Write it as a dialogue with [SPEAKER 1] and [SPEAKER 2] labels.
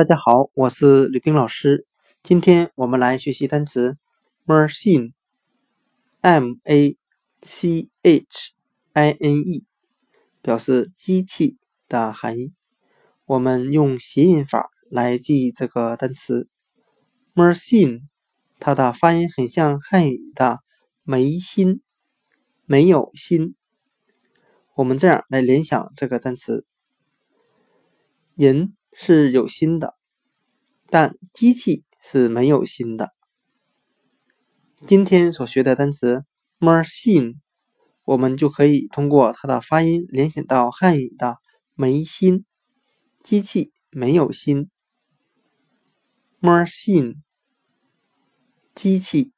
[SPEAKER 1] 大家好，我是吕冰老师。今天我们来学习单词 machine，m a c h i n e，表示机器的含义。我们用谐音法来记忆这个单词 machine，它的发音很像汉语的“没心”，没有心。我们这样来联想这个单词：人。是有心的，但机器是没有心的。今天所学的单词 machine，我们就可以通过它的发音联想到汉语的“没心”，机器没有心。machine，机器。